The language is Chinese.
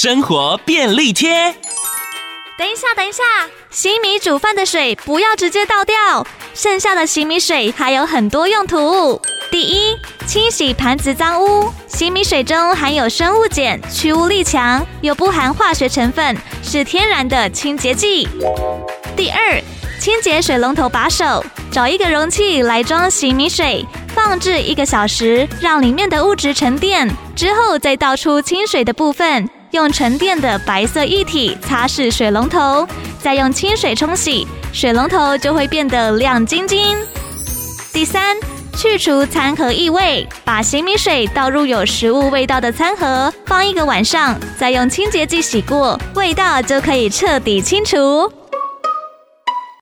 生活便利贴。等一下，等一下，洗米煮饭的水不要直接倒掉，剩下的洗米水还有很多用途。第一，清洗盘子脏污。洗米水中含有生物碱，去污力强，又不含化学成分，是天然的清洁剂。第二，清洁水龙头把手，找一个容器来装洗米水，放置一个小时，让里面的物质沉淀，之后再倒出清水的部分。用沉淀的白色液体擦拭水龙头，再用清水冲洗，水龙头就会变得亮晶晶。第三，去除餐盒异味，把洗米水倒入有食物味道的餐盒，放一个晚上，再用清洁剂洗过，味道就可以彻底清除。